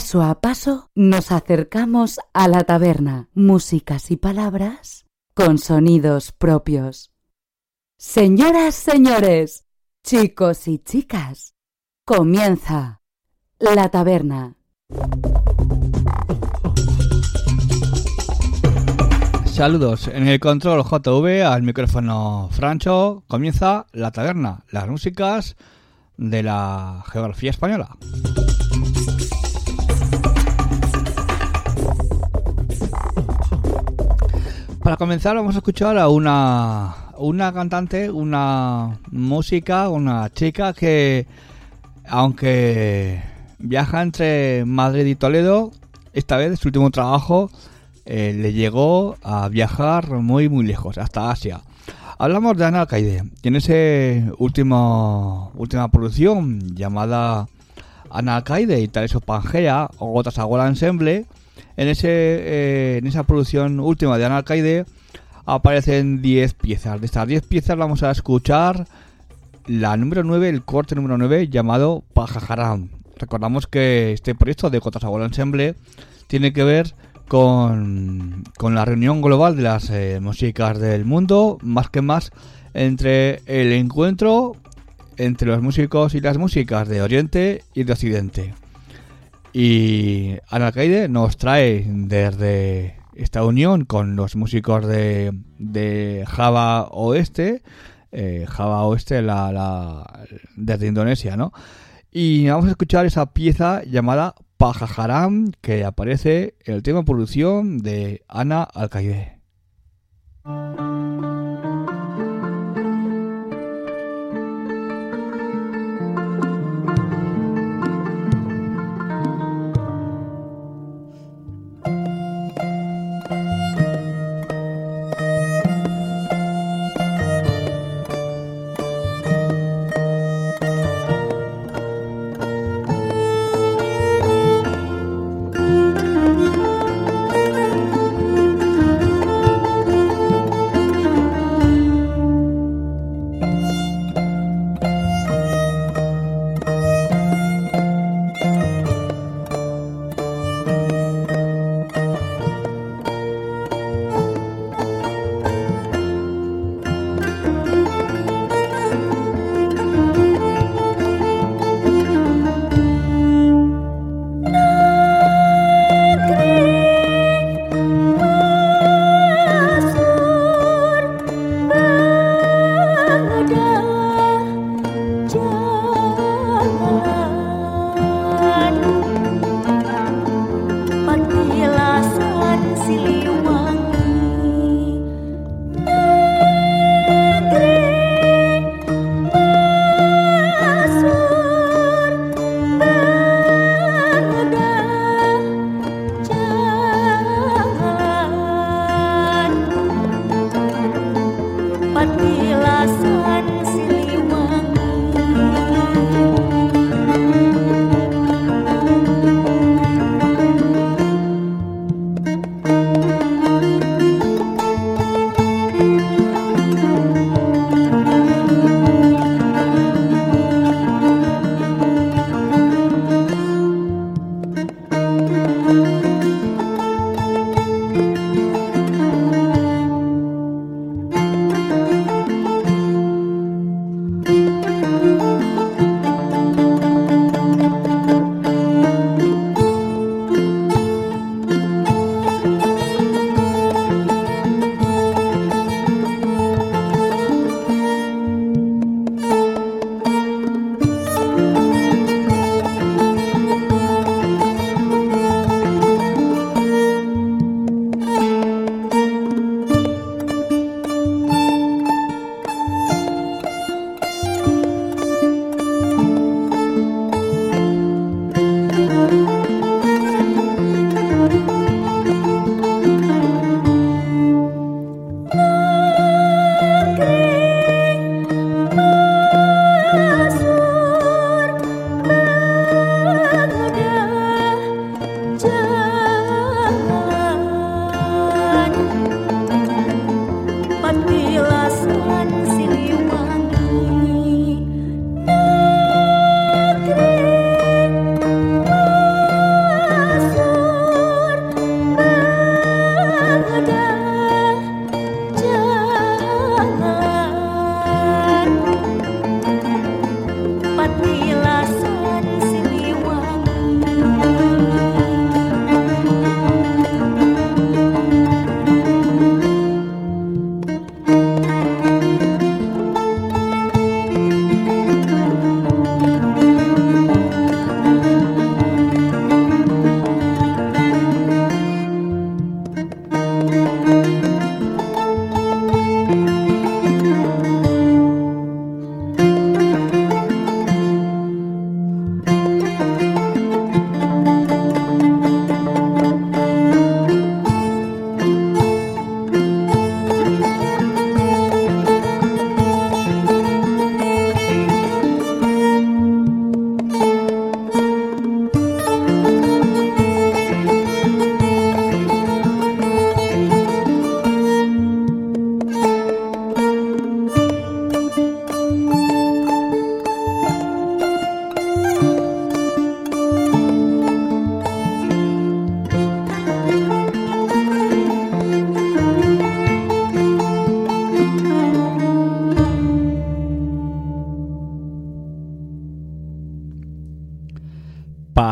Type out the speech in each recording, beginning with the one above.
Paso a paso nos acercamos a la taberna, músicas y palabras con sonidos propios. Señoras, señores, chicos y chicas, comienza la taberna. Saludos, en el control JV al micrófono Francho comienza la taberna, las músicas de la geografía española. Para comenzar vamos a escuchar a una, una cantante, una música, una chica que aunque viaja entre Madrid y Toledo, esta vez su último trabajo eh, le llegó a viajar muy muy lejos, hasta Asia. Hablamos de Ana Alcaide, tiene ese último, última producción llamada Ana Alcaide y Taleso Pangea o Gotas Agua Ensemble en, ese, eh, en esa producción última de Ana aparecen 10 piezas. De estas 10 piezas vamos a escuchar la número 9, el corte número 9 llamado Pajajaram. Recordamos que este proyecto de Cotas Ensemble tiene que ver con, con, la reunión global de las eh, músicas del mundo, más que más entre el encuentro entre los músicos y las músicas de Oriente y de Occidente. Y Anarcaide nos trae desde esta unión con los músicos de, Java Oeste, eh, Java Oeste la, la, desde Indonesia, ¿no? Y vamos a escuchar esa pieza llamada Pajajaram que aparece el tema producción de Ana Alcaide. Música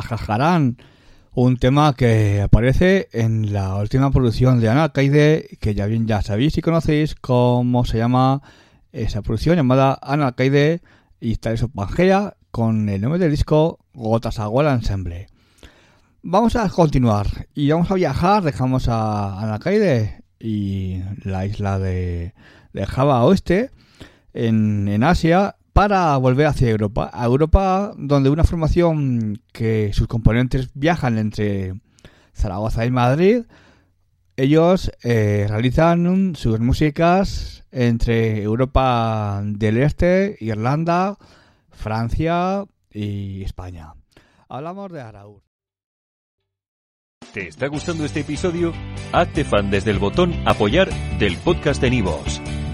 Pajajarán, un tema que aparece en la última producción de Ana Kaide, que ya bien ya sabéis y conocéis cómo se llama esa producción llamada Ana Kaide y está eso Pangea con el nombre del disco Gotas Agua Ensemble. Vamos a continuar y vamos a viajar, dejamos a Ana Kaide y la isla de, de Java Oeste en, en Asia para volver hacia Europa. A Europa, donde una formación que sus componentes viajan entre Zaragoza y Madrid, ellos eh, realizan sus músicas entre Europa del Este, Irlanda, Francia y España. Hablamos de Araúz. ¿Te está gustando este episodio? Hazte fan desde el botón apoyar del podcast de Nivos.